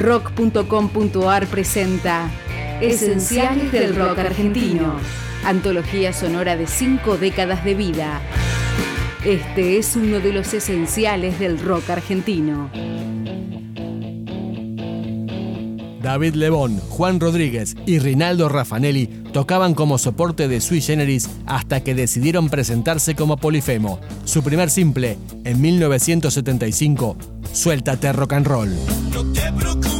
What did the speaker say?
Rock.com.ar presenta Esenciales del Rock Argentino, antología sonora de cinco décadas de vida. Este es uno de los esenciales del rock argentino. David Lebón, Juan Rodríguez y Rinaldo Raffanelli tocaban como soporte de Sui Generis hasta que decidieron presentarse como Polifemo. Su primer simple, en 1975, Suéltate Rock and Roll.